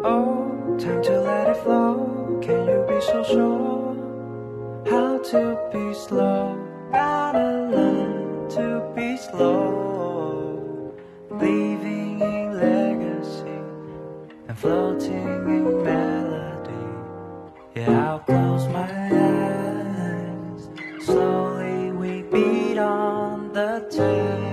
Oh, time to let it flow. Can you be so sure? How to be slow? Gotta learn to be slow. Leaving in legacy and floating in melody. Yeah, I'll close my eyes. Slowly we beat on the tape.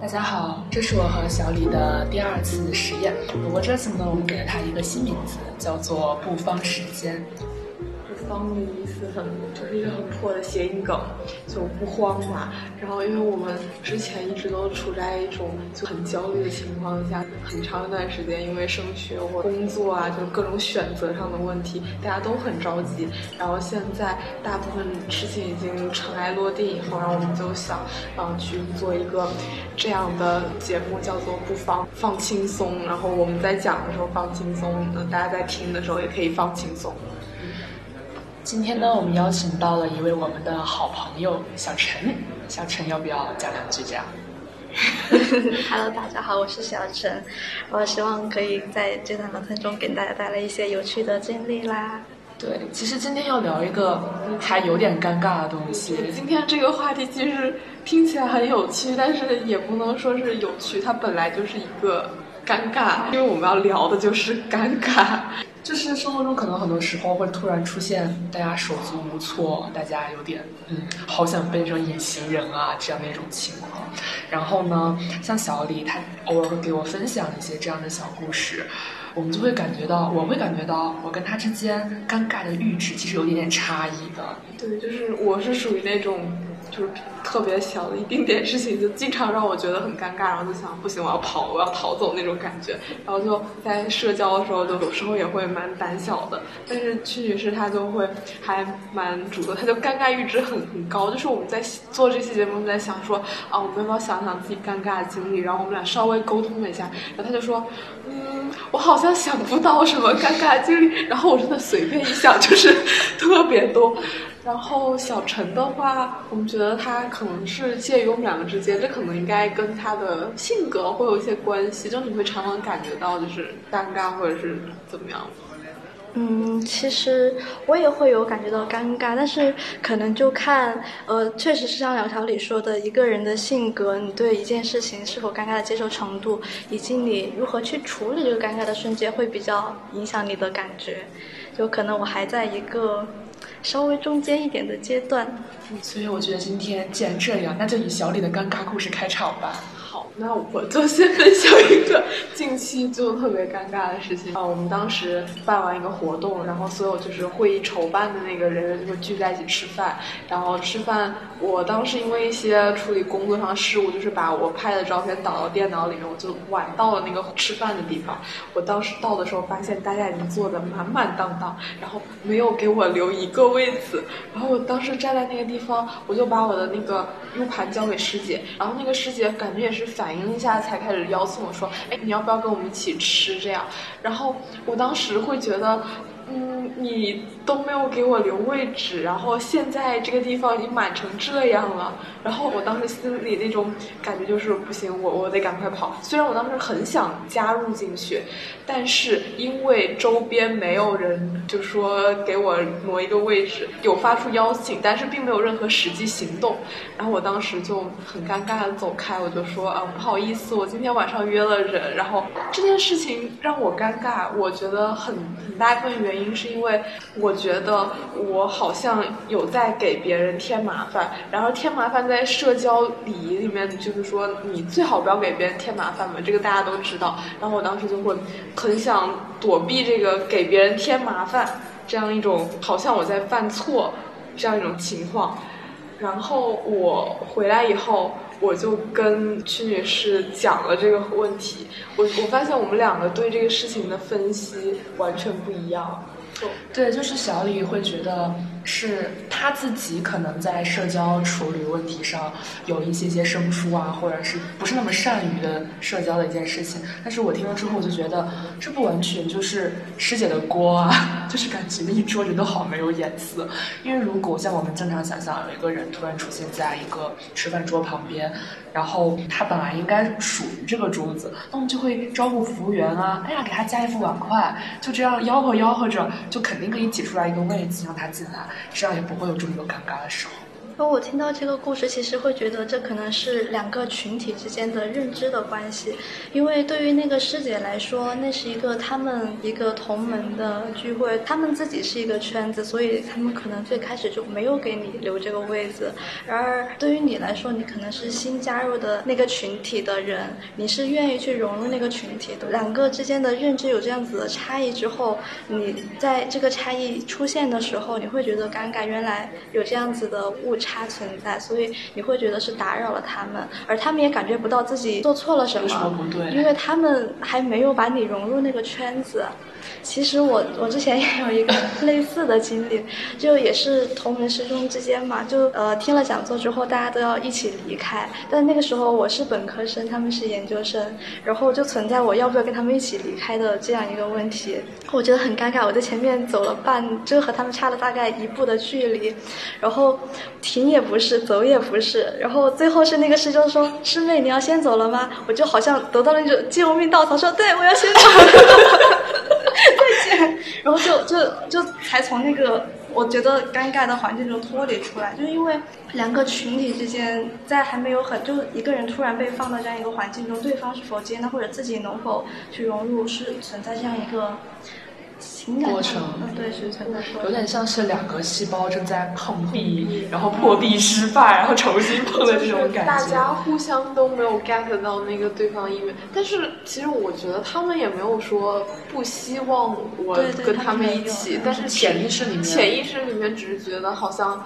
大家好， 这是我和小李的第二次实验，不过这次呢，我们给了它一个新名字，叫做“不方时间”。方的意思很就是一个很破的谐音梗，就不慌嘛。然后因为我们之前一直都处在一种就很焦虑的情况下，很长一段时间，因为升学或工作啊，就各种选择上的问题，大家都很着急。然后现在大部分事情已经尘埃落定以后，然后我们就想，嗯，去做一个这样的节目，叫做“不放放轻松”。然后我们在讲的时候放轻松，那大家在听的时候也可以放轻松。今天呢，我们邀请到了一位我们的好朋友小陈，小陈要不要讲两句这样？Hello，大家好，我是小陈，我希望可以在这段聊天中给大家带来一些有趣的经历啦。对，其实今天要聊一个还有点尴尬的东西。今天这个话题其实听起来很有趣，但是也不能说是有趣，它本来就是一个尴尬，因为我们要聊的就是尴尬。就是生活中可能很多时候会突然出现大家手足无措，大家有点嗯，好想变成隐形人啊这样的一种情况。然后呢，像小李他偶尔会给我分享一些这样的小故事，我们就会感觉到，我会感觉到我跟他之间尴尬的阈值其实有一点点差异的。对，就是我是属于那种就是特别小的一丁点事情，就经常让我觉得很尴尬，然后就想不行，我要跑，我要逃走那种感觉。然后就在社交的时候，就有时候也会蛮胆小的。但是屈女士她就会还蛮主动，她就尴尬阈值很很高。就是我们在做这期节目，在想说啊，我们要不要想想自己尴尬的经历？然后我们俩稍微沟通了一下，然后她就说，嗯，我好像想不到什么尴尬经历。然后我真的随便一想，就是特别多。然后小陈的话，我们觉得他可能是介于我们两个之间，这可能应该跟他的性格会有一些关系，就你会常常感觉到就是尴尬或者是怎么样。嗯，其实我也会有感觉到尴尬，但是可能就看，呃，确实是像两条里说的，一个人的性格，你对一件事情是否尴尬的接受程度，以及你如何去处理这个尴尬的瞬间，会比较影响你的感觉。就可能我还在一个稍微中间一点的阶段。所以我觉得今天既然这样，那就以小李的尴尬故事开场吧。好，那我就先分享一个近期就特别尴尬的事情啊。我们当时办完一个活动，然后所有就是会议筹办的那个人就聚在一起吃饭。然后吃饭，我当时因为一些处理工作上的事务，就是把我拍的照片导到电脑里面，我就晚到了那个吃饭的地方。我当时到的时候，发现大家已经坐的满满当当，然后没有给我留一个位子。然后我当时站在那个地方，我就把我的那个 U 盘交给师姐，然后那个师姐感觉也是反应了一下才开始邀请我说，哎，你要不要跟我们一起吃这样？然后我当时会觉得。嗯，你都没有给我留位置，然后现在这个地方已经满成这样了，然后我当时心里那种感觉就是不行，我我得赶快跑。虽然我当时很想加入进去，但是因为周边没有人，就说给我挪一个位置，有发出邀请，但是并没有任何实际行动。然后我当时就很尴尬的走开，我就说啊，不好意思，我今天晚上约了人。然后这件事情让我尴尬，我觉得很很大一部分原因。是因为我觉得我好像有在给别人添麻烦，然后添麻烦在社交礼仪里面，就是说你最好不要给别人添麻烦嘛，这个大家都知道。然后我当时就会很想躲避这个给别人添麻烦这样一种好像我在犯错这样一种情况。然后我回来以后。我就跟屈女士讲了这个问题，我我发现我们两个对这个事情的分析完全不一样。对，就是小李会觉得，是他自己可能在社交处理问题上有一些些生疏啊，或者是不是那么善于的社交的一件事情。但是我听了之后，我就觉得这不完全就是师姐的锅啊，就是感觉一桌人都好没有眼色。因为如果像我们正常想象，有一个人突然出现在一个吃饭桌旁边，然后他本来应该属于这个桌子，那我们就会招呼服务员啊，哎呀，给他加一副碗筷，就这样吆喝吆喝着，就肯定可以挤出来一个位子让他进来，这样也不会有这么多尴尬的时候。那我听到这个故事，其实会觉得这可能是两个群体之间的认知的关系，因为对于那个师姐来说，那是一个他们一个同门的聚会，他们自己是一个圈子，所以他们可能最开始就没有给你留这个位子。然而对于你来说，你可能是新加入的那个群体的人，你是愿意去融入那个群体的。两个之间的认知有这样子的差异之后，你在这个差异出现的时候，你会觉得尴尬。原来有这样子的误差。存在，所以你会觉得是打扰了他们，而他们也感觉不到自己做错了什么，对因为他们还没有把你融入那个圈子。其实我我之前也有一个 类似的经历，就也是同门师兄之间嘛，就呃听了讲座之后，大家都要一起离开。但那个时候我是本科生，他们是研究生，然后就存在我要不要跟他们一起离开的这样一个问题。我觉得很尴尬，我在前面走了半，就和他们差了大概一步的距离，然后停也不是，走也不是，然后最后是那个师兄说：“师妹，你要先走了吗？”我就好像得到了那种救命稻草，说：“对，我要先走。”再 然后就就就才从那个我觉得尴尬的环境中脱离出来，就是因为两个群体之间在还没有很，就一个人突然被放到这样一个环境中，对方是否接纳或者自己能否去融入，是存在这样一个。过程，对，是有点像是两个细胞正在碰壁，然后破壁失败，然后重新碰的这种感觉。大家互相都没有 get 到那个对方意愿，但是其实我觉得他们也没有说不希望我跟他们一起，但是潜意识里面，潜意识里面只是觉得好像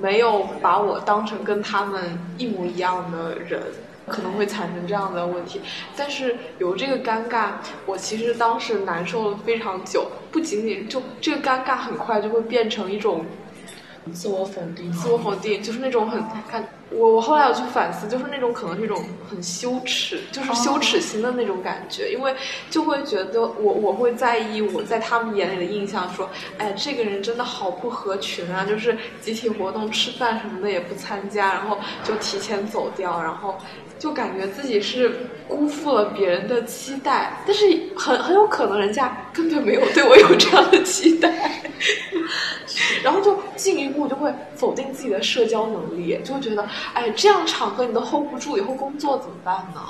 没有把我当成跟他们一模一样的人。可能会产生这样的问题，但是有这个尴尬，我其实当时难受了非常久。不仅仅就这个尴尬，很快就会变成一种自我否定，自我否定就是那种很看。我我后来有去反思，就是那种可能是一种很羞耻，就是羞耻心的那种感觉，因为就会觉得我我会在意我在他们眼里的印象，说，哎，这个人真的好不合群啊，就是集体活动吃饭什么的也不参加，然后就提前走掉，然后就感觉自己是辜负了别人的期待，但是很很有可能人家根本没有对我有这样的期待，然后就进一步就会否定自己的社交能力，就会觉得。哎，这样场合你都 hold 不住，以后工作怎么办呢？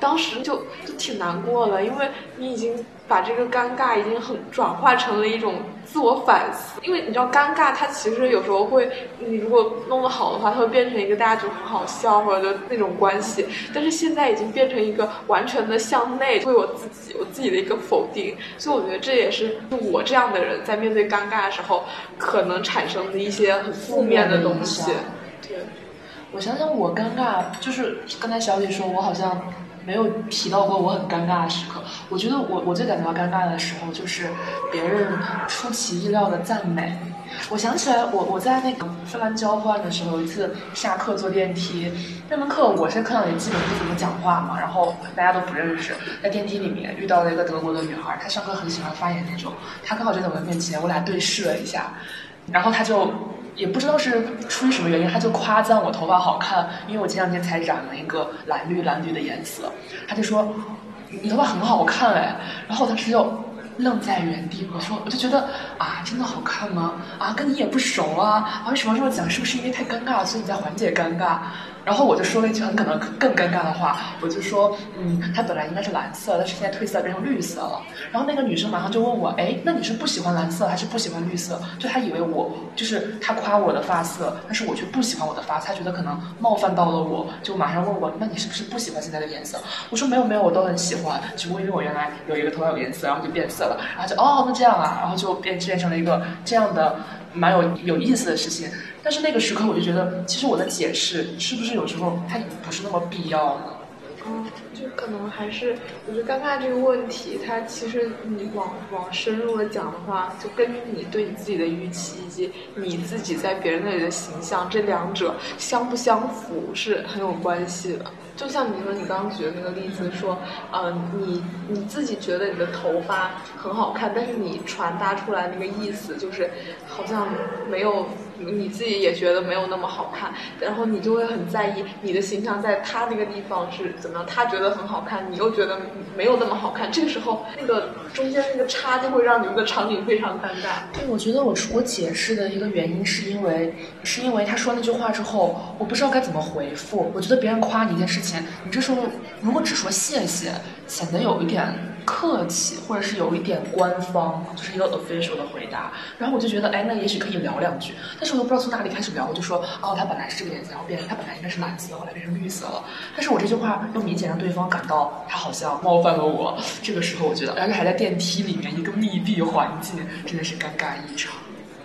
当时就就挺难过的，因为你已经把这个尴尬已经很转化成了一种自我反思。因为你知道，尴尬它其实有时候会，你如果弄得好的话，它会变成一个大家就很好笑或者就那种关系。但是现在已经变成一个完全的向内对我自己，我自己的一个否定。所以我觉得这也是我这样的人在面对尴尬的时候可能产生的一些很负面的东西。对。我想想，我尴尬就是刚才小李说，我好像没有提到过我很尴尬的时刻。我觉得我我最感到尴尬的时候，就是别人出其意料的赞美。我想起来，我我在那个芬兰交换的时候，有一次下课坐电梯，那门课我是课上也基本不怎么讲话嘛，然后大家都不认识，在电梯里面遇到了一个德国的女孩，她上课很喜欢发言那种，她刚好就在我的面前，我俩对视了一下，然后她就。也不知道是出于什么原因，他就夸赞我头发好看，因为我前两天才染了一个蓝绿蓝绿的颜色，他就说你头发很好看哎，然后我当时就愣在原地，我说我就觉得啊，真的好看吗？啊，跟你也不熟啊，啊为什么这么讲？是不是因为太尴尬，所以你在缓解尴尬？然后我就说了一句很可能更尴尬的话，我就说，嗯，它本来应该是蓝色，但是现在褪色变成绿色了。然后那个女生马上就问我，哎，那你是不喜欢蓝色还是不喜欢绿色？就她以为我就是她夸我的发色，但是我却不喜欢我的发，她觉得可能冒犯到了我，就马上问我，那你是不是不喜欢现在的颜色？我说没有没有，我都很喜欢，只不过因为我原来有一个头发有颜色，然后就变色了，然后就哦，那这样啊，然后就变变成了一个这样的蛮有有意思的事情。但是那个时刻，我就觉得，其实我的解释是不是有时候它不是那么必要呢？嗯，就可能还是，我觉得尴尬这个问题，它其实你往往深入的讲的话，就跟你对你自己的预期以及你自己在别人那里的形象，这两者相不相符是很有关系的。就像你说你刚刚举的那个例子，说，呃，你你自己觉得你的头发很好看，但是你传达出来那个意思就是好像没有。你自己也觉得没有那么好看，然后你就会很在意你的形象在他那个地方是怎么样，他觉得很好看，你又觉得没有那么好看，这个时候那个中间那个差就会让你们的场景非常尴尬。对，我觉得我我解释的一个原因是因为是因为他说那句话之后，我不知道该怎么回复。我觉得别人夸你一件事情，你这时候如果只说谢谢，显得有一点。客气，或者是有一点官方，就是一个 official 的回答。然后我就觉得，哎，那也许可以聊两句。但是我又不知道从哪里开始聊。我就说，哦，它本来是这个颜色，然后变，它本来应该是蓝色，后来变成绿色了。但是我这句话又明显让对方感到他好像冒犯了我。这个时候，我觉得，而且还在电梯里面，一个密闭环境，真的是尴尬异常。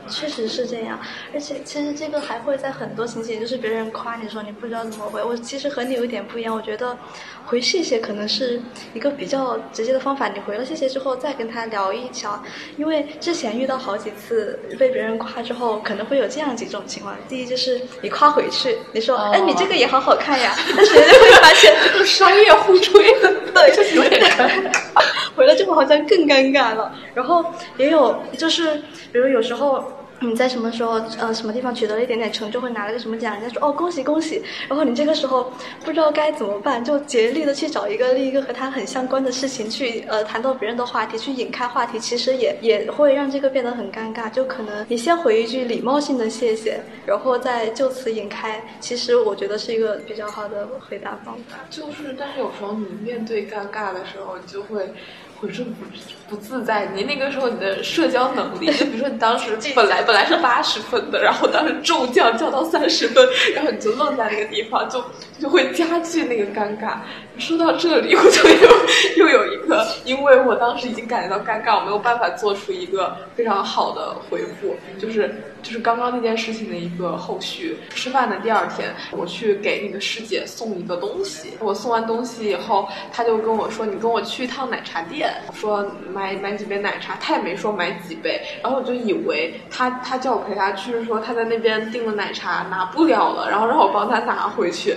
确实是这样，而且其实这个还会在很多情景，就是别人夸你的时候，你不知道怎么回。我其实和你有一点不一样，我觉得回谢谢可能是一个比较直接的方法。你回了谢谢之后，再跟他聊一聊，因为之前遇到好几次被别人夸之后，可能会有这样几种情况：第一就是你夸回去，你说哎你这个也好好看呀，但是人家会发现商业互吹，对，就是有点尴尬。回了之后好像更尴尬了。然后也有就是，比如有时候。你在什么时候呃什么地方取得了一点点成就，会拿了个什么奖，人家说哦恭喜恭喜，然后你这个时候不知道该怎么办，就竭力的去找一个另一个和他很相关的事情去呃谈到别人的话题，去引开话题，其实也也会让这个变得很尴尬。就可能你先回一句礼貌性的谢谢，然后再就此引开，其实我觉得是一个比较好的回答方法。就是，但是有时候你面对尴尬的时候，你就会。浑身不不自在，你那个时候你的社交能力，就比如说你当时 本来本来是八十分的，然后当时骤降降到三十分，然后你就愣在那个地方，就就会加剧那个尴尬。说到这里，我就又又有一个，因为我当时已经感觉到尴尬，我没有办法做出一个非常好的回复，就是就是刚刚那件事情的一个后续。吃饭的第二天，我去给那个师姐送一个东西，我送完东西以后，她就跟我说：“你跟我去一趟奶茶店。”说买买几杯奶茶，她也没说买几杯，然后我就以为她她叫我陪她去，说她在那边订了奶茶拿不了了，然后让我帮她拿回去。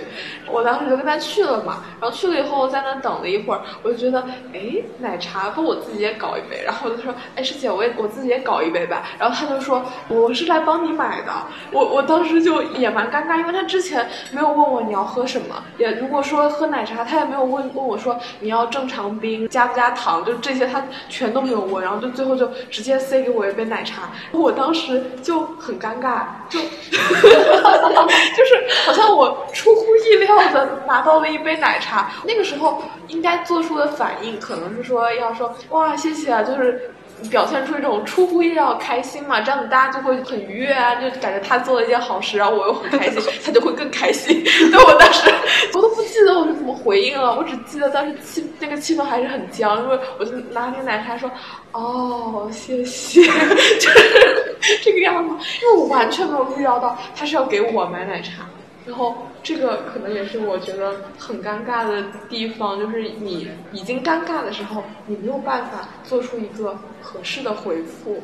我当时就跟她去了嘛，然后去了以后在那等了一会儿，我就觉得哎奶茶不我自己也搞一杯，然后我就说哎师姐我也我自己也搞一杯吧，然后她就说我是来帮你买的，我我当时就也蛮尴尬，因为他之前没有问我你要喝什么，也如果说喝奶茶他也没有问问我说你要正常冰加不加糖。就这些他全都没有问，然后就最后就直接塞给我一杯奶茶，我当时就很尴尬，就 就是好像我出乎意料的拿到了一杯奶茶，那个时候应该做出的反应可能是说要说哇谢谢啊，就是。表现出一种出乎意料开心嘛，这样子大家就会很愉悦啊，就感觉他做了一件好事，然后我又很开心，他就会更开心。对我当时我都不记得我是怎么回应了，我只记得当时气那个气氛还是很僵，因为我就拿那个奶茶说，哦谢谢，就是这个样子，因为我完全没有预料到他是要给我买奶茶。然后这个可能也是我觉得很尴尬的地方，就是你已经尴尬的时候，你没有办法做出一个合适的回复。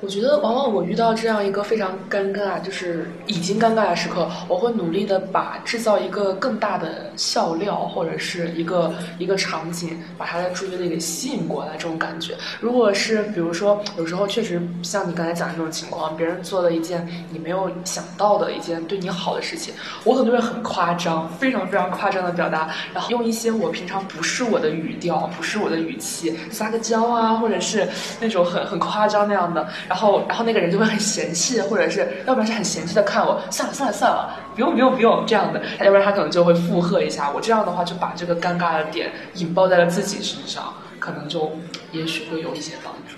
我觉得，往往我遇到这样一个非常尴尬，就是已经尴尬的时刻，我会努力的把制造一个更大的笑料，或者是一个一个场景，把他的注意力给吸引过来。这种感觉，如果是比如说，有时候确实像你刚才讲的这种情况，别人做了一件你没有想到的一件对你好的事情，我可能会很夸张，非常非常夸张的表达，然后用一些我平常不是我的语调，不是我的语气，撒个娇啊，或者是那种很很夸张那样的。然后，然后那个人就会很嫌弃，或者是要不然是很嫌弃的看我，算了算了算了，不用不用不用这样的，要不然他可能就会附和一下我。这样的话就把这个尴尬的点引爆在了自己身上，可能就也许会有一些帮助。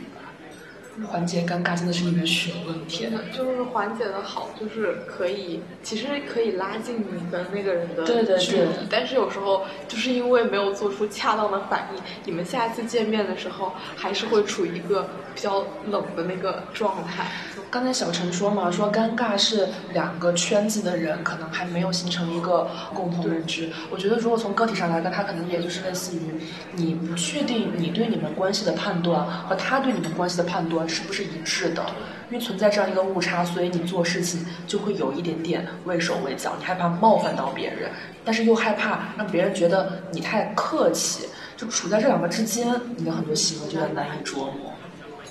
缓解尴尬真的是一门学问，天呐。就是缓解的好，就是可以，其实可以拉近你跟那个人的对对对距离。但是有时候就是因为没有做出恰当的反应，你们下一次见面的时候还是会处于一个比较冷的那个状态。刚才小陈说嘛，说尴尬是两个圈子的人可能还没有形成一个共同认知。我觉得如果从个体上来看，他可能也就是类似于你不确定你对你们关系的判断和他对你们关系的判断是不是一致的，因为存在这样一个误差，所以你做事情就会有一点点畏手畏脚，你害怕冒犯到别人，但是又害怕让别人觉得你太客气，就处在这两个之间，你的很多行为就很难以琢磨。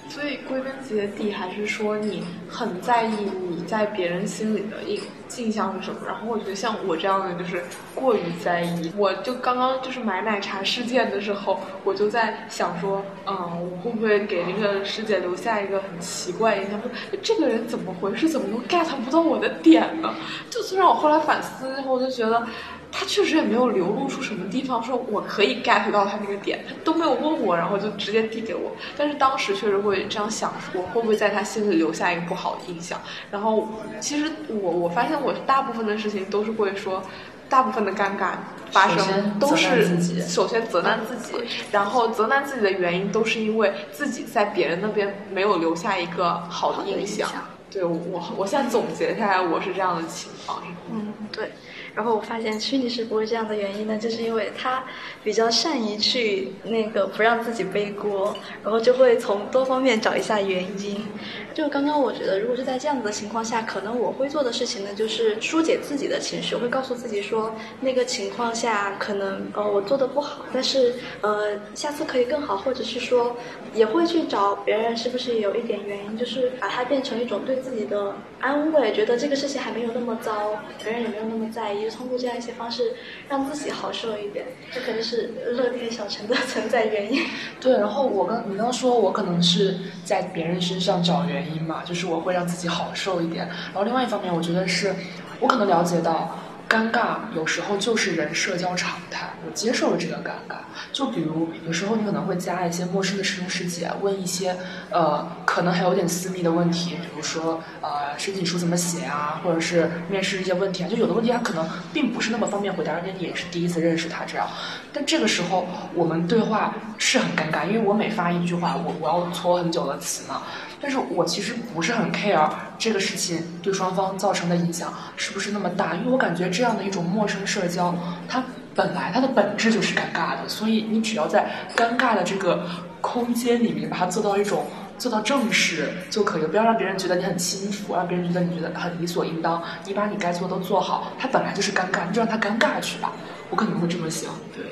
所以归根结底还是说你很在意你在别人心里的印印象是什么。然后我觉得像我这样的就是过于在意。我就刚刚就是买奶茶事件的时候，我就在想说，嗯，我会不会给那个师姐留下一个很奇怪印象？说这个人怎么回事？怎么都 get 不到我的点呢？就虽然我后来反思之后，我就觉得。他确实也没有流露出什么地方，说我可以 get 到他那个点，他都没有问我，然后就直接递给我。但是当时确实会这样想，我会不会在他心里留下一个不好的印象？然后其实我我发现我大部分的事情都是会说，大部分的尴尬发生都是首先责难自己，然后责难自己的原因都是因为自己在别人那边没有留下一个好的印象。对我，我现在总结下来，我是这样的情况。嗯，对。然后我发现虚拟是不会这样的原因呢，就是因为他比较善于去那个不让自己背锅，然后就会从多方面找一下原因。就刚刚我觉得，如果是在这样子的情况下，可能我会做的事情呢，就是疏解自己的情绪，会告诉自己说，那个情况下可能呃我做的不好，但是呃下次可以更好，或者是说也会去找别人是不是有一点原因，就是把它变成一种对自己的安慰，觉得这个事情还没有那么糟，别人也没有那么在意。通过这样一些方式，让自己好受一点，这可能是乐天小陈的 存在原因。对，然后我刚你刚说，我可能是在别人身上找原因嘛，就是我会让自己好受一点。然后另外一方面，我觉得是我可能了解到。尴尬有时候就是人社交常态，我接受了这个尴尬。就比如有时候你可能会加一些陌生的师兄师姐，问一些呃可能还有点私密的问题，比如说呃申请书怎么写啊，或者是面试一些问题啊。就有的问题他可能并不是那么方便回答，而且你也是第一次认识他这样。但这个时候我们对话是很尴尬，因为我每发一句话，我我要搓很久的词呢。但是我其实不是很 care 这个事情对双方造成的影响是不是那么大，因为我感觉这样的一种陌生社交，它本来它的本质就是尴尬的，所以你只要在尴尬的这个空间里面把它做到一种做到正式就可以，不要让别人觉得你很轻浮，让别人觉得你觉得很理所应当，你把你该做的都做好，它本来就是尴尬，你就让它尴尬去吧，我可能会这么想，对。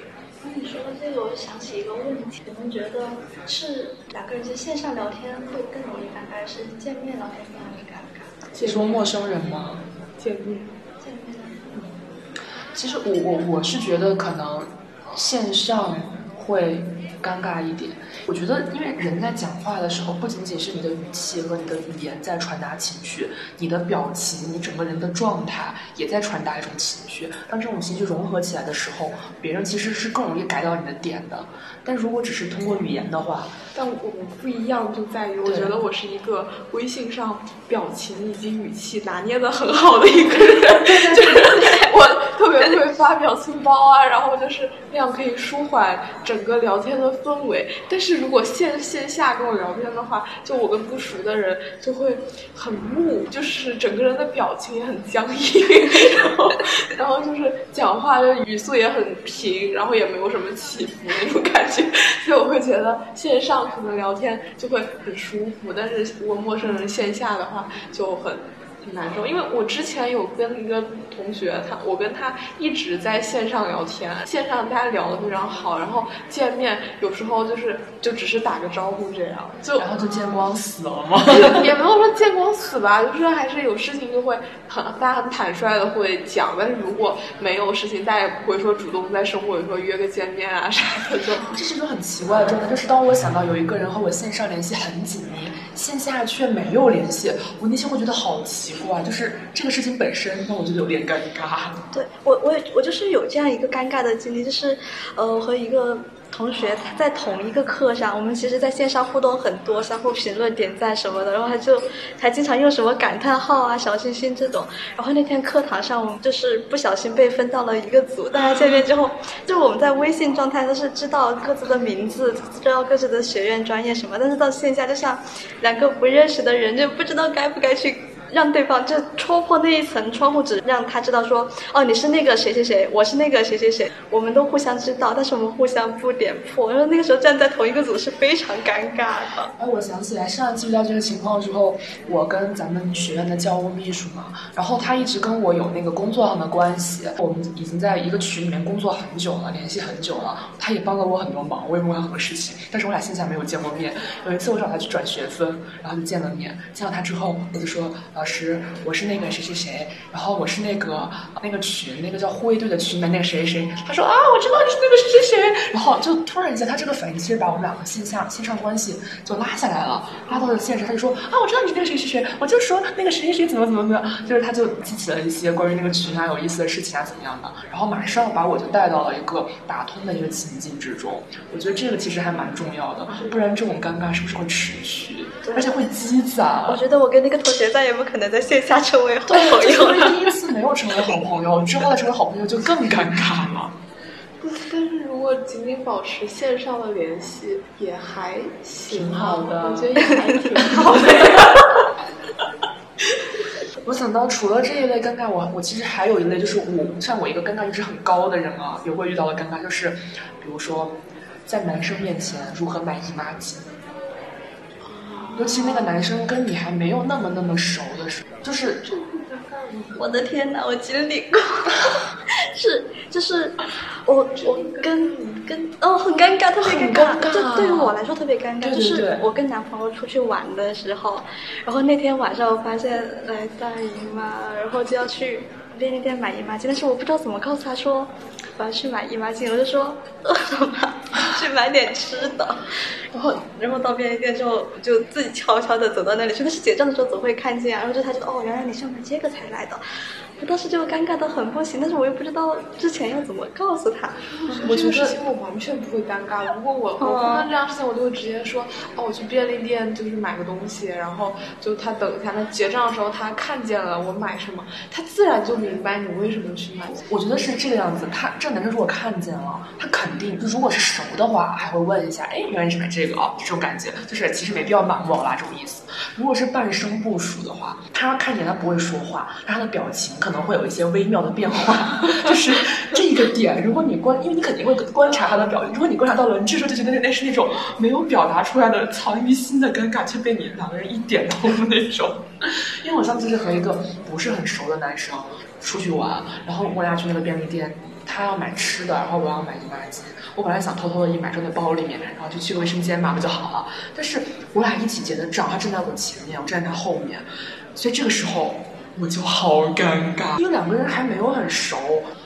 你说的这个，我就想起一个问题，你们觉得是两个人在线上聊天会更容易尴尬，还是见面聊天更容易尴尬？你说陌生人吗？见面。见面。其实我我我是觉得可能线上会。尴尬一点，我觉得，因为人在讲话的时候，不仅仅是你的语气和你的语言在传达情绪，你的表情，你整个人的状态也在传达一种情绪。当这种情绪融合起来的时候，别人其实是更容易改到你的点的。但如果只是通过语言的话，但我不一样就在于，我觉得我是一个微信上表情以及语气拿捏的很好的一个人，就是我特别会发表情包啊，然后就是那样可以舒缓整个聊天的。氛围，但是如果线线下跟我聊天的话，就我跟不熟的人就会很木，就是整个人的表情也很僵硬，然后然后就是讲话的语速也很平，然后也没有什么起伏那种感觉，所以我会觉得线上可能聊天就会很舒服，但是如果陌生人线下的话就很。挺难受，因为我之前有跟一个同学，他我跟他一直在线上聊天，线上大家聊的非常好，然后见面有时候就是就只是打个招呼这样，就然后就见光死了吗？也没有说见光死吧，就是还是有事情就会很大家很坦率的会讲，但是如果没有事情，大家也不会说主动在生活里说约个见面啊啥的，就这是一种很奇怪的状态，就是当我想到有一个人和我线上联系很紧密，线下却没有联系，我内心会觉得好奇。怪，就是这个事情本身，让我觉得有点尴尬。对我，我我就是有这样一个尴尬的经历，就是，呃，和一个。同学在同一个课上，我们其实在线上互动很多，相互评论、点赞什么的，然后他就还经常用什么感叹号啊、小心心这种。然后那天课堂上，我们就是不小心被分到了一个组，大家见面之后，就我们在微信状态都是知道各自的名字，知道各自的学院、专业什么，但是到线下就像两个不认识的人，就不知道该不该去。让对方就戳破那一层窗户纸，让他知道说，哦，你是那个谁谁谁，我是那个谁谁谁，我们都互相知道，但是我们互相不点破。然后那个时候站在同一个组是非常尴尬的。哎，我想起来上次遇到这个情况之后，我跟咱们学院的教务秘书嘛，然后他一直跟我有那个工作上的关系，我们已经在一个群里面工作很久了，联系很久了，他也帮了我很多忙，我也问他很多事情，但是我俩线下没有见过面。有一次我找他去转学分，然后就见了面，见到他之后我就说。老师，我是那个谁谁谁，然后我是那个那个群，那个叫护卫队的群里面那个谁谁谁。他说啊，我知道你是那个谁谁谁。然后就突然一下，他这个反应其实把我们两个线下线上关系就拉下来了，拉到了现实。他就说啊，我知道你是那个谁谁谁，我就说那个谁谁谁怎么怎么怎么，就是他就记起了一些关于那个群啊有意思的事情啊怎么样的，然后马上把我就带到了一个打通的一个情境之中。我觉得这个其实还蛮重要的，不然这种尴尬是不是会持续，而且会积攒？我觉得我跟那个同学再也不。可能在线下成为好朋友，第一次没有成为好朋友，之后再成为好朋友就更尴尬了。但是如果仅仅保持线上的联系，也还挺好的。我觉得也还挺好的。我想到除了这一类尴尬，我我其实还有一类，就是我像我一个尴尬值很高的人啊，也会遇到的尴尬，就是比如说在男生面前如何买姨妈巾。尤其那个男生跟你还没有那么那么熟的时候，就是我的天哪，我经历过，是就是我我跟跟哦很尴尬，特别尴尬，就对于我来说特别尴尬，就是我跟男朋友出去玩的时候，然后那天晚上我发现来大姨妈，然后就要去便利店买姨妈巾，但是我不知道怎么告诉他说我要去买姨妈巾，我就说饿了吗？去买点吃的，然后然后到便利店之后就自己悄悄的走到那里去，但是结账的时候总会看见，然后就他就哦，原来你是要买这个才来的。我当时就尴尬的很不行，但是我又不知道之前要怎么告诉他。我觉得事情我完全不会尴尬。如果我我碰到这样事情，我就会直接说，哦，我去便利店就是买个东西，然后就他等一下，他结账的时候他看见了我买什么，他自然就明白你为什么去买。我觉得是这个样子，他这男生如果看见了，他肯定就如果是熟的话，还会问一下，哎，原来你是买这个啊，这种感觉，就是其实没必要瞒我啦，这种意思。如果是半生不熟的话，他看见他不会说话，但他的表情。可能会有一些微妙的变化，就是这个点。如果你观，因为你肯定会观察他的表情。如果你观察到了，你这时候就觉得那那是那种没有表达出来的藏于心的尴尬，却被你两个人一点通的那种。因为我上次是和一个不是很熟的男生出去玩，然后我俩去那个便利店，他要买吃的，然后我要买姨妈巾。我本来想偷偷的一买装在包里面，然后就去个卫生间嘛，不就好了。但是我俩一起结的账，他站在我前面，我站在他后面，所以这个时候。我就好尴尬，因为两个人还没有很熟。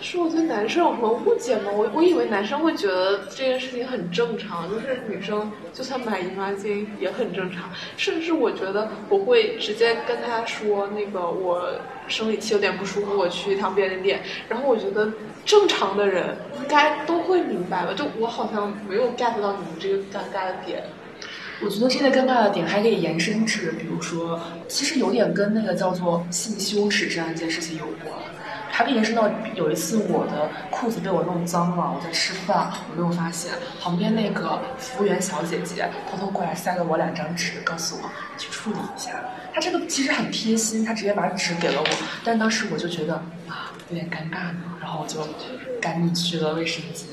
是我对男生有什么误解吗？我我以为男生会觉得这件事情很正常，就是女生就算买姨妈巾也很正常。甚至我觉得我会直接跟他说，那个我生理期有点不舒服，我去一趟便利店。然后我觉得正常的人应该都会明白吧？就我好像没有 get 到你们这个尴尬的点。我觉得这类尴尬的点还可以延伸至，比如说，其实有点跟那个叫做性羞耻这样一件事情有关，还可以延伸到有一次我的裤子被我弄脏了，我在吃饭，我没有发现，旁边那个服务员小姐姐偷偷过来塞了我两张纸，告诉我去处理一下。她这个其实很贴心，她直接把纸给了我，但当时我就觉得啊有点尴尬呢，然后我就赶紧去了卫生间。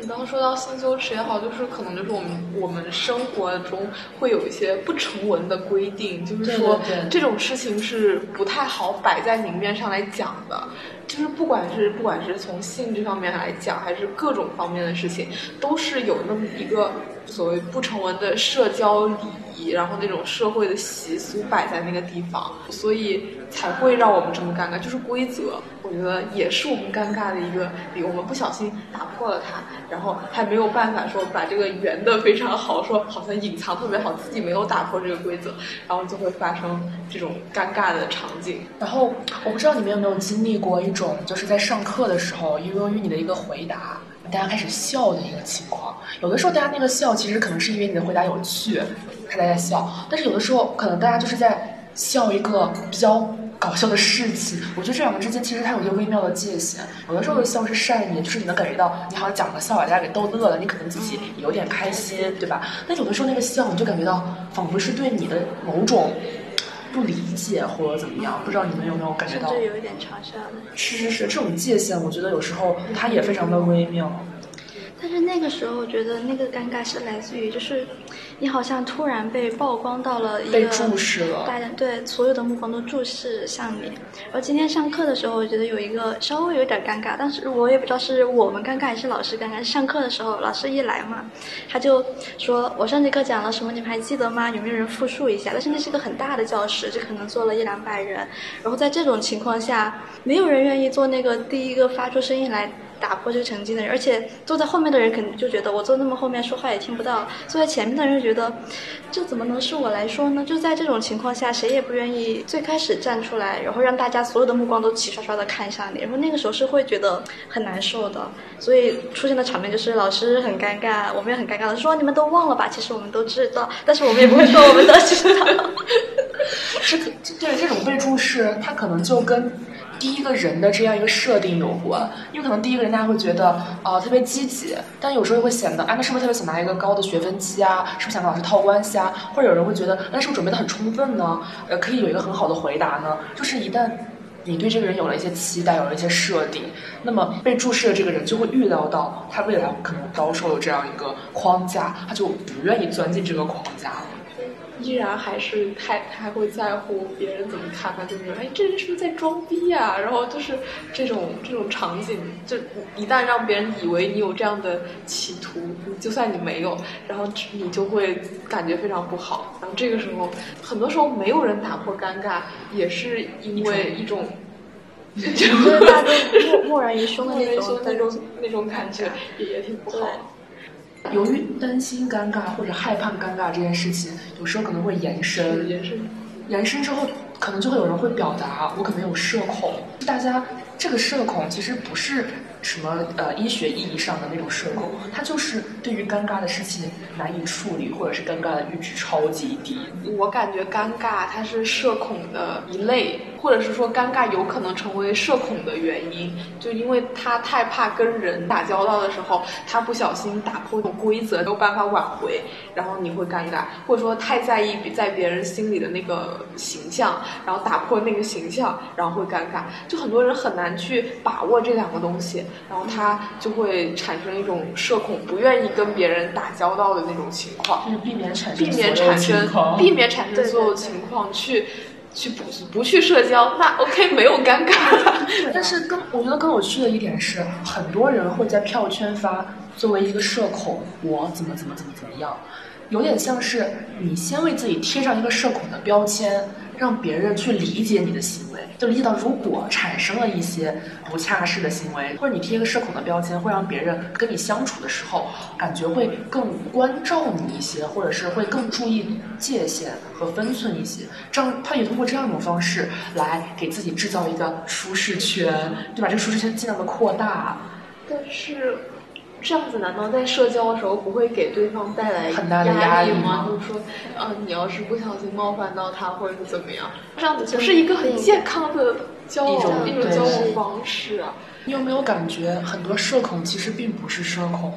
你刚刚说到性羞耻也好，就是可能就是我们我们生活中会有一些不成文的规定，就是说这种事情是不太好摆在明面上来讲的。就是不管是不管是从性这方面来讲，还是各种方面的事情，都是有那么一个所谓不成文的社交礼仪，然后那种社会的习俗摆在那个地方，所以才会让我们这么尴尬。就是规则，我觉得也是我们尴尬的一个理。我们不小心打破了它，然后还没有办法说把这个圆的非常好，说好像隐藏特别好，自己没有打破这个规则，然后就会发生这种尴尬的场景。然后我不知道你们有没有经历过一。种就是在上课的时候，由于你的一个回答，大家开始笑的一个情况。有的时候大家那个笑，其实可能是因为你的回答有趣，是大家笑；但是有的时候，可能大家就是在笑一个比较搞笑的事情。我觉得这两个之间其实它有一个微妙的界限。有的时候的笑是善意，就是你能感觉到你好像讲个笑把大家给逗乐了，你可能自己有点开心，对吧？但有的时候那个笑，你就感觉到仿佛是对你的某种。不理解或者怎么样，不知道你们有没有感觉到？甚至有一点嘲笑的。是是是，这种界限，我觉得有时候它也非常的微妙。但是那个时候，我觉得那个尴尬是来自于，就是你好像突然被曝光到了一个，被注视了，大家对所有的目光都注视向你。然后今天上课的时候，我觉得有一个稍微有点尴尬，但是我也不知道是我们尴尬还是老师尴尬。上课的时候，老师一来嘛，他就说：“我上节课讲了什么？你们还记得吗？有没有人复述一下？”但是那是一个很大的教室，就可能坐了一两百人。然后在这种情况下，没有人愿意做那个第一个发出声音来。打破这个成绩的人，而且坐在后面的人肯定就觉得我坐那么后面说话也听不到，坐在前面的人就觉得这怎么能是我来说呢？就在这种情况下，谁也不愿意最开始站出来，然后让大家所有的目光都齐刷刷的看向你，然后那个时候是会觉得很难受的。所以出现的场面就是老师很尴尬，我们也很尴尬的说你们都忘了吧？其实我们都知道，但是我们也不会说我们都知道。这个对这种被注视，他可能就跟。第一个人的这样一个设定有关，因为可能第一个人大家会觉得啊特别积极，但有时候又会显得啊那是不是特别想拿一个高的学分期啊？是不是想跟老师套关系啊？或者有人会觉得那是不是准备的很充分呢？呃，可以有一个很好的回答呢？就是一旦你对这个人有了一些期待，有了一些设定，那么被注视的这个人就会预料到他未来可能遭受了这样一个框架，他就不愿意钻进这个框架了。依然还是太太会在乎别人怎么看他，就是哎，这人是不是在装逼啊？然后就是这种这种场景，就一旦让别人以为你有这样的企图，就算你没有，然后你就会感觉非常不好。然后这个时候，很多时候没有人打破尴尬，也是因为一种，就是大家都默然于胸的那种那种那种感觉，也也挺不好。由于担心尴尬或者害怕尴尬这件事情，有时候可能会延伸，延伸，延伸之后，可能就会有人会表达我可能有社恐。大家这个社恐其实不是。什么呃医学意义上的那种社恐，他就是对于尴尬的事情难以处理，或者是尴尬的阈值超级低。我感觉尴尬它是社恐的一类，或者是说尴尬有可能成为社恐的原因，就因为他太怕跟人打交道的时候，他不小心打破种规则，没有办法挽回，然后你会尴尬，或者说太在意在别人心里的那个形象，然后打破那个形象，然后会尴尬。就很多人很难去把握这两个东西。然后他就会产生一种社恐，不愿意跟别人打交道的那种情况，就是避免产生避免产生避免产生所有情况，去去不不去社交，那 OK 没有尴尬。但是更我觉得更有趣的一点是，很多人会在票圈发作为一个社恐，我怎么怎么怎么怎么样，有点像是你先为自己贴上一个社恐的标签。让别人去理解你的行为，就理解到如果产生了一些不恰适的行为，或者你贴一个社恐的标签，会让别人跟你相处的时候感觉会更关照你一些，或者是会更注意界限和分寸一些。这样，他也通过这样一种方式来给自己制造一个舒适圈，对吧？这个舒适圈尽量的扩大。但是。这样子难道在社交的时候不会给对方带来很大的压力吗？就是说，嗯，你要是不小心冒犯到他，或者是怎么样，这样子就是一个很健康的交往一种交往方式啊。你有没有感觉很多社恐其实并不是社恐，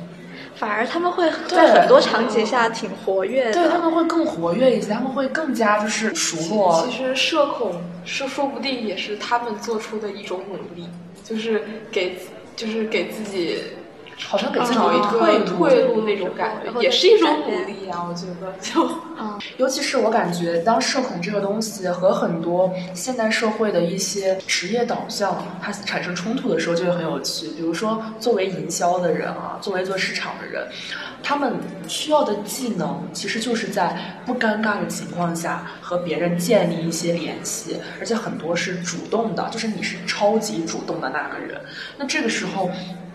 反而他们会在很多场景下挺活跃的。对他们会更活跃一些，他们会更加就是熟络。其实社恐是说不定也是他们做出的一种努力，就是给就是给自己。好像给自己找一个退路那种感觉，也是一种鼓励啊！我觉得就，尤其是我感觉，当社恐这个东西和很多现代社会的一些职业导向它产生冲突的时候，就会很有趣。比如说，作为营销的人啊，作为做市场的人，他们需要的技能其实就是在不尴尬的情况下和别人建立一些联系，而且很多是主动的，就是你是超级主动的那个人。那这个时候。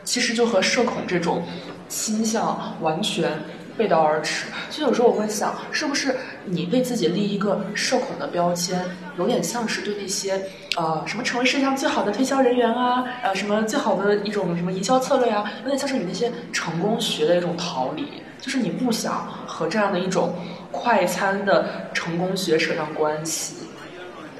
其实就和社恐这种倾向完全背道而驰。所以有时候我会想，是不是你为自己立一个社恐的标签，有点像是对那些呃什么成为世界上最好的推销人员啊，呃什么最好的一种什么营销策略啊，有点像是你那些成功学的一种逃离，就是你不想和这样的一种快餐的成功学扯上关系。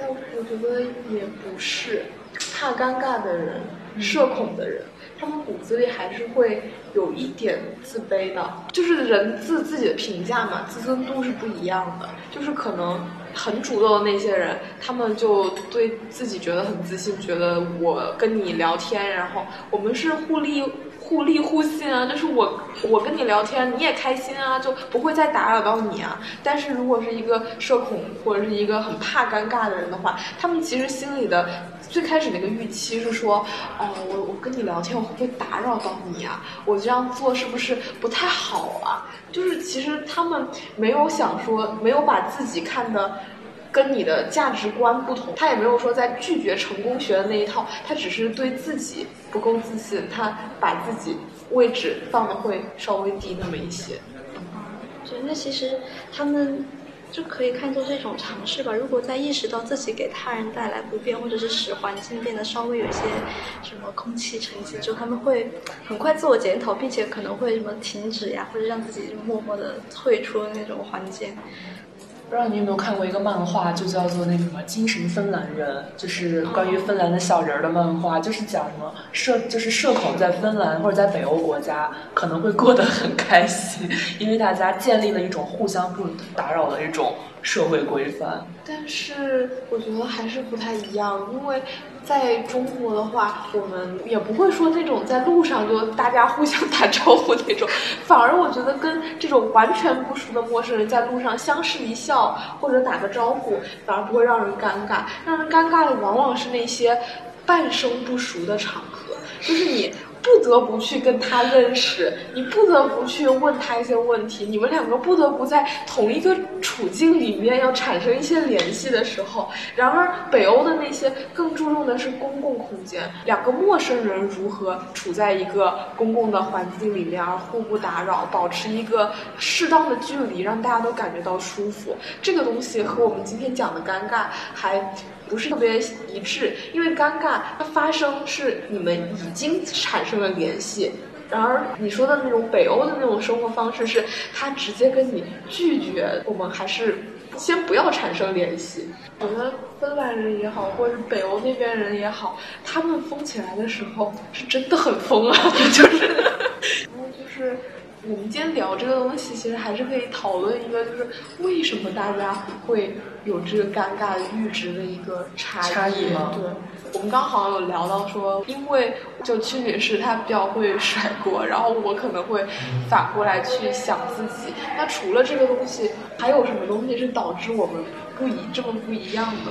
我我觉得也不是，怕尴尬的人，社恐的人。他们骨子里还是会有一点自卑的，就是人自自己的评价嘛，自尊度是不一样的。就是可能很主动的那些人，他们就对自己觉得很自信，觉得我跟你聊天，然后我们是互利互利互信啊，就是我我跟你聊天，你也开心啊，就不会再打扰到你啊。但是如果是一个社恐或者是一个很怕尴尬的人的话，他们其实心里的。最开始那个预期是说，哦，我我跟你聊天，我会不会打扰到你啊？我这样做是不是不太好啊？就是其实他们没有想说，没有把自己看的跟你的价值观不同，他也没有说在拒绝成功学的那一套，他只是对自己不够自信，他把自己位置放的会稍微低那么一些。对，那其实他们。就可以看作是一种尝试吧。如果在意识到自己给他人带来不便，或者是使环境变得稍微有一些什么空气沉积之后，他们会很快自我检讨，并且可能会什么停止呀，或者让自己默默的退出那种环境。不知道你有没有看过一个漫画，就叫做那什么《精神芬兰人》，就是关于芬兰的小人儿的漫画，就是讲什么社，就是社恐在芬兰或者在北欧国家可能会过得很开心，因为大家建立了一种互相不打扰的一种。社会规范，但是我觉得还是不太一样，因为在中国的话，我们也不会说那种在路上就大家互相打招呼那种，反而我觉得跟这种完全不熟的陌生人在路上相视一笑或者打个招呼，反而不会让人尴尬。让人尴尬的往往是那些半生不熟的场合，就是你。不得不去跟他认识，你不得不去问他一些问题，你们两个不得不在同一个处境里面要产生一些联系的时候。然而，北欧的那些更注重的是公共空间，两个陌生人如何处在一个公共的环境里面而互不打扰，保持一个适当的距离，让大家都感觉到舒服。这个东西和我们今天讲的尴尬还。不是特别一致，因为尴尬它发生是你们已经产生了联系，然而你说的那种北欧的那种生活方式是，他直接跟你拒绝，我们还是先不要产生联系。我觉得芬兰人也好，或者是北欧那边人也好，他们疯起来的时候是真的很疯啊，就是，然后就是。我们今天聊这个东西，其实还是可以讨论一个，就是为什么大家会有这个尴尬的阈值的一个差差异吗？对，我们刚好有聊到说，因为就屈女士她比较会甩锅，然后我可能会反过来去想自己。那除了这个东西，还有什么东西是导致我们不一这么不一样的呢？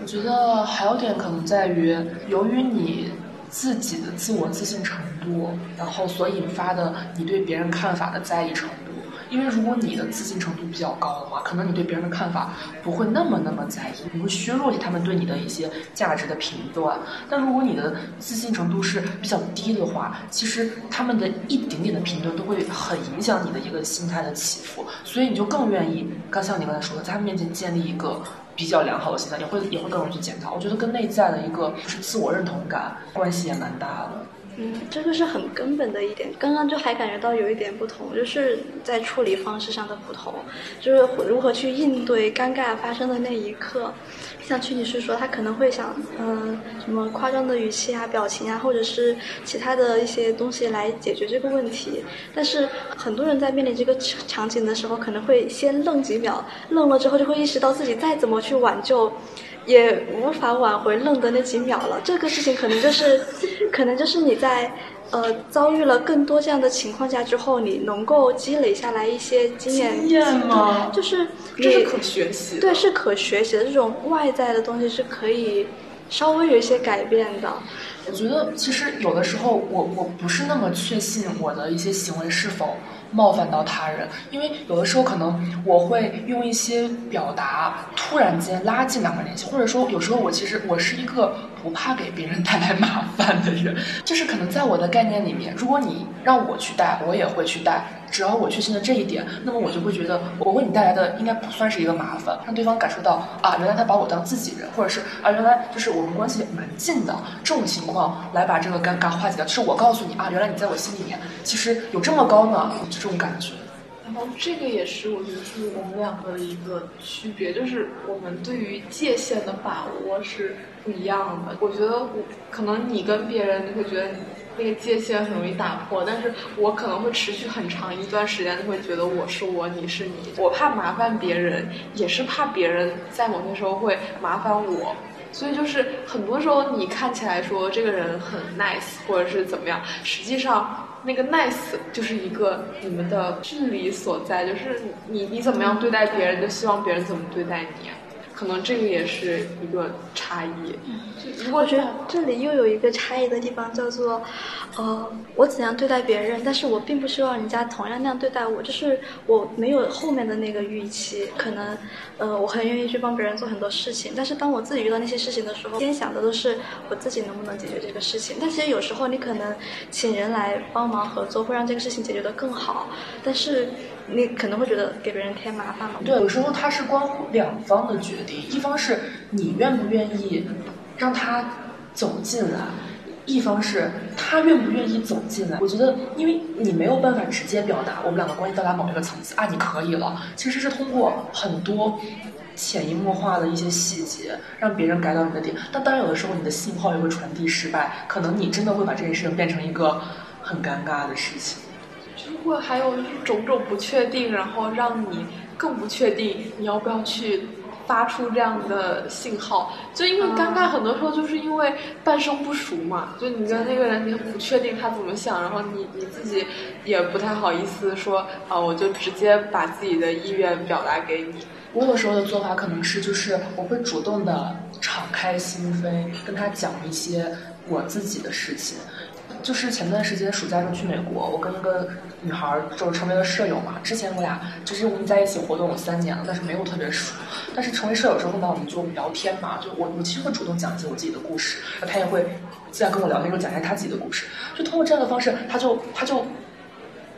我觉得还有点可能在于，由于你。自己的自我自信程度，然后所引发的你对别人看法的在意程度。因为如果你的自信程度比较高的话，可能你对别人的看法不会那么那么在意，你会削弱他们对你的一些价值的评断。但如果你的自信程度是比较低的话，其实他们的一点点的评论都会很影响你的一个心态的起伏，所以你就更愿意，刚像你刚才说的，在他们面前建立一个。比较良好的心态，也会也会更容易去检讨。我觉得跟内在的一个是自我认同感关系也蛮大的。嗯，这个是很根本的一点。刚刚就还感觉到有一点不同，就是在处理方式上的不同，就是如何去应对尴尬发生的那一刻。像曲女士说，她可能会想，嗯，什么夸张的语气啊、表情啊，或者是其他的一些东西来解决这个问题。但是很多人在面临这个场景的时候，可能会先愣几秒，愣了之后就会意识到自己再怎么去挽救。也无法挽回愣的那几秒了。这个事情可能就是，可能就是你在呃遭遇了更多这样的情况下之后，你能够积累下来一些经验。经验吗？就是这是可学习。对，是可学习的。这种外在的东西是可以稍微有一些改变的。我觉得其实有的时候，我我不是那么确信我的一些行为是否冒犯到他人，因为有的时候可能我会用一些表达突然间拉近两个联系，或者说有时候我其实我是一个不怕给别人带来麻烦的人，就是可能在我的概念里面，如果你让我去带，我也会去带。只要我确信了这一点，那么我就会觉得我为你带来的应该不算是一个麻烦，让对方感受到啊，原来他把我当自己人，或者是啊，原来就是我们关系蛮近的这种情况，来把这个尴尬化解掉。就是我告诉你啊，原来你在我心里面其实有这么高呢，就这种感觉。然后这个也是我觉得是我们两个的一个区别，就是我们对于界限的把握是不一样的。我觉得我可能你跟别人你会觉得。那个界限很容易打破，但是我可能会持续很长一段时间，都会觉得我是我，你是你。我怕麻烦别人，也是怕别人在某些时候会麻烦我。所以就是很多时候，你看起来说这个人很 nice，或者是怎么样，实际上那个 nice 就是一个你们的距离所在，就是你你怎么样对待别人，就希望别人怎么对待你。可能这个也是一个差异。嗯我觉得这里又有一个差异的地方，叫做，呃，我怎样对待别人，但是我并不希望人家同样那样对待我，就是我没有后面的那个预期。可能，呃，我很愿意去帮别人做很多事情，但是当我自己遇到那些事情的时候，先想的都是我自己能不能解决这个事情。但其实有时候你可能请人来帮忙合作，会让这个事情解决得更好，但是。你可能会觉得给别人添麻烦了。对，有时候它是关乎两方的决定，一方是你愿不愿意让他走进来，一方是他愿不愿意走进来。我觉得，因为你没有办法直接表达我们两个关系到达某一个层次啊，你可以了。其实是通过很多潜移默化的一些细节，让别人改到你的点。但当然，有的时候你的信号也会传递失败，可能你真的会把这件事情变成一个很尴尬的事情。会还有种种不确定，然后让你更不确定你要不要去发出这样的信号。就因为尴尬，很多时候就是因为半生不熟嘛。就你跟那个人，你不确定他怎么想，然后你你自己也不太好意思说啊，我就直接把自己的意愿表达给你。我有时候的做法可能是，就是我会主动的敞开心扉，跟他讲一些我自己的事情。就是前段时间暑假时候去美国，我跟一个女孩就成为了舍友嘛。之前我俩就是我们在一起活动有三年了，但是没有特别熟。但是成为舍友之后呢，我们就聊天嘛，就我我其实会主动讲一些我自己的故事，她也会自然跟我聊天，就讲一下她自己的故事。就通过这样的方式，她就她就。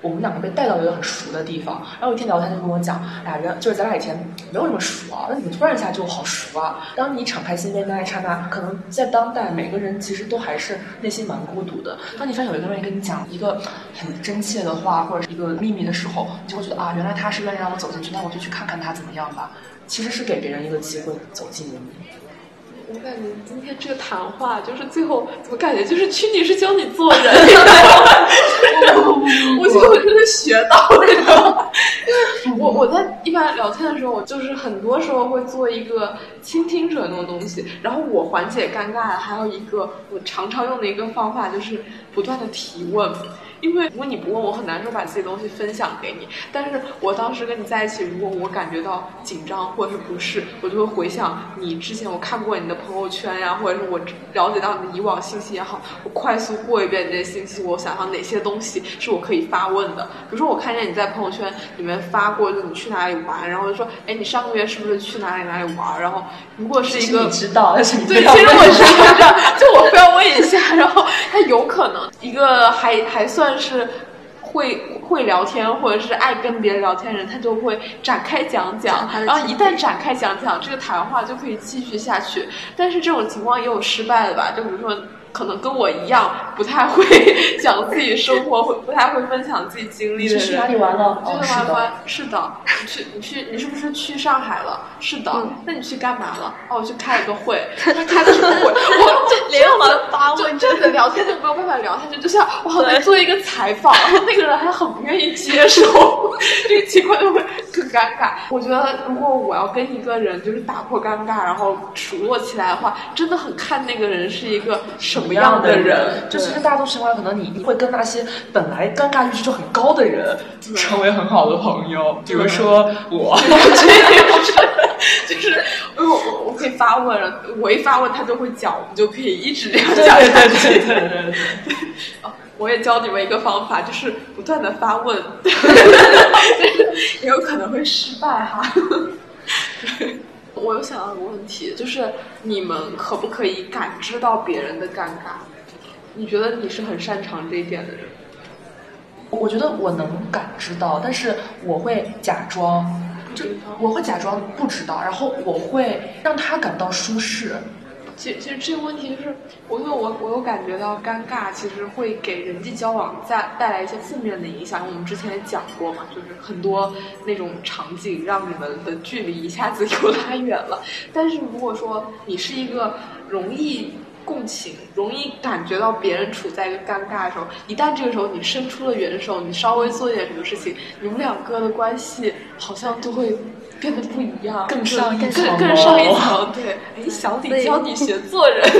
我们两个被带到一个很熟的地方，然后有一天聊天，他就跟我讲，哎呀，人就是咱俩以前没有这么熟啊，那怎么突然一下就好熟啊？当你敞开心扉那一刹那，可能在当代每个人其实都还是内心蛮孤独的。当你发现有一个人跟你讲一个很真切的话，或者是一个秘密的时候，你就会觉得啊，原来他是愿意让我走进去，那我就去看看他怎么样吧。其实是给别人一个机会走进你。我感觉今天这个谈话就是最后，怎么感觉就是曲女士教你做人？我觉得我真的学到了。我我在一般聊天的时候，我就是很多时候会做一个倾听者那种东西。然后我缓解尴尬还有一个我常常用的一个方法就是不断的提问。因为如果你不问我，很难说把自己东西分享给你。但是我当时跟你在一起，如果我感觉到紧张或者是不适，我就会回想你之前我看过你的朋友圈呀，或者是我了解到你的以往信息也好，我快速过一遍这些信息，我想想哪些东西是我可以发问的。比如说我看见你在朋友圈里面发过，就你去哪里玩，然后就说，哎，你上个月是不是去哪里哪里玩？然后如果是一个你知道，对，其实我是知道，就我非要问一下，然后他有可能一个还还算。是会会聊天或者是爱跟别人聊天的人，他就会展开讲讲，然后一旦展开讲讲，这个谈话就可以继续下去。但是这种情况也有失败的吧？就比如说。可能跟我一样不太会讲自己生活，会不太会分享自己经历的人。去哪里玩了？去玩玩。是的，你去你去你是不是去上海了？是的。那你去干嘛了？哦，我去开了个会。他开的什么会？我 就连环发问，真的聊天就没有办法聊下去，就像我好像做一个采访，然 后那个人还很不愿意接受，这个情况就会很尴尬。我觉得如果我要跟一个人就是打破尴尬，然后熟络起来的话，真的很看那个人是一个什。什么样的人？就其实大多数情况，可能你你会跟那些本来尴尬阈值就很高的人成为很好的朋友。比如说我，就是，我我我可以发问，我一发问他就会讲，我们就可以一直这样讲下去。对对对对对。哦，我我也教你们一个方法，就是不断的发问，也有可能会失败哈。我又想到一个问题，就是你们可不可以感知到别人的尴尬？你觉得你是很擅长这一点的人？我觉得我能感知到，但是我会假装，就我会假装不知道，然后我会让他感到舒适。其实，其实这个问题就是，我因为我我有感觉到尴尬，其实会给人际交往带带来一些负面的影响。我们之前也讲过嘛，就是很多那种场景让你们的距离一下子又拉远了。但是如果说你是一个容易。共情容易感觉到别人处在一个尴尬的时候，一旦这个时候你伸出了援手，你稍微做一点什么事情，你们两个的关系好像都会变得不一样，更上一层，更上一层。对，哎，小李教你学做人，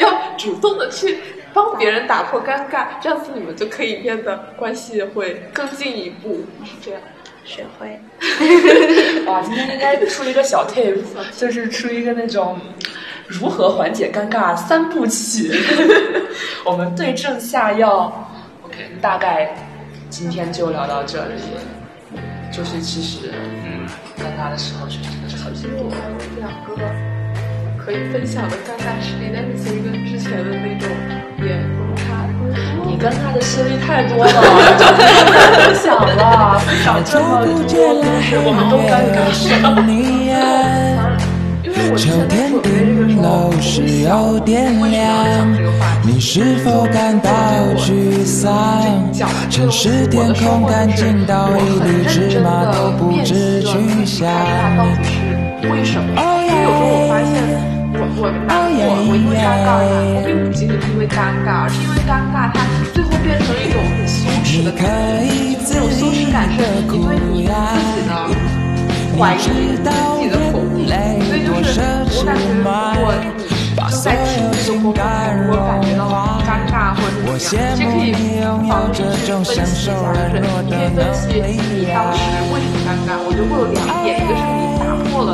要主动的去帮别人打破尴尬，这样子你们就可以变得关系会更进一步，是这样。学会。哇，今天应该出一个小 tip，就是出一个那种。如何缓解尴尬三部曲？我们对症下药。OK，大概今天就聊到这里。就是其实，嗯，尴尬的时候确实真的是很辛苦。我还有两个可以分享的尴尬事例，但是其实跟之前的那种也不差。你跟他的事例太多了，就不能分享了。分享这么多，就是我们都尴尬。秋天顶楼是有点凉，你是否感到沮丧？城市天空干净到一粒芝麻都不知去向。为什么？因为有时候我发现，我我我我因为尴尬，我并不仅仅是因为尴尬，而是因为尴尬，它最后变成了一种很羞耻的感觉。这种羞耻感是你对你自己的。怀疑自己的所以就是我感觉，如果你正在听这个播客，如果感觉到尴尬或者怎么样，其实可以方式去分析一下，就是你可以分析你当时为什么尴尬。我觉得会有两点，一个是你打破了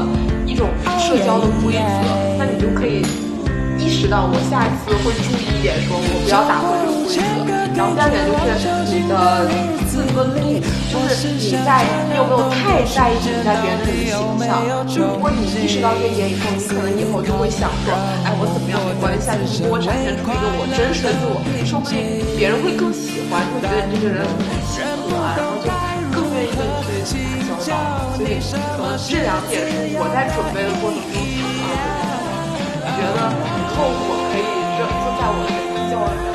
一种社交的规则，那你就可以识到我下一次会注意一点，说我不要打破这个规则。然后第二点就是你的。自尊度，就是你在你有没有太在意你在别人那里的形象？就如果你意识到这一点以后，你可能以后就会想说，哎，我怎么样没关系，你给我展现出一个我真实的自我，说不定别人会更喜欢，会觉得你这个人很亲和啊，然后就更愿意跟你去打交道。所以，可能这两点是我在准备的过程中想到的，觉得后我可以就就在我的教育。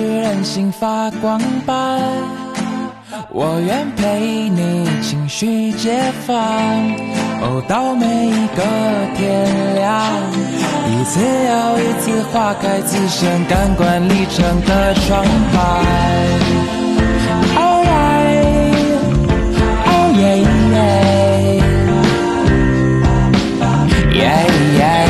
任性发光吧，我愿陪你情绪解，哦到每一个天亮一次又一次划开自身感官历场的窗台。耶耶耶。耶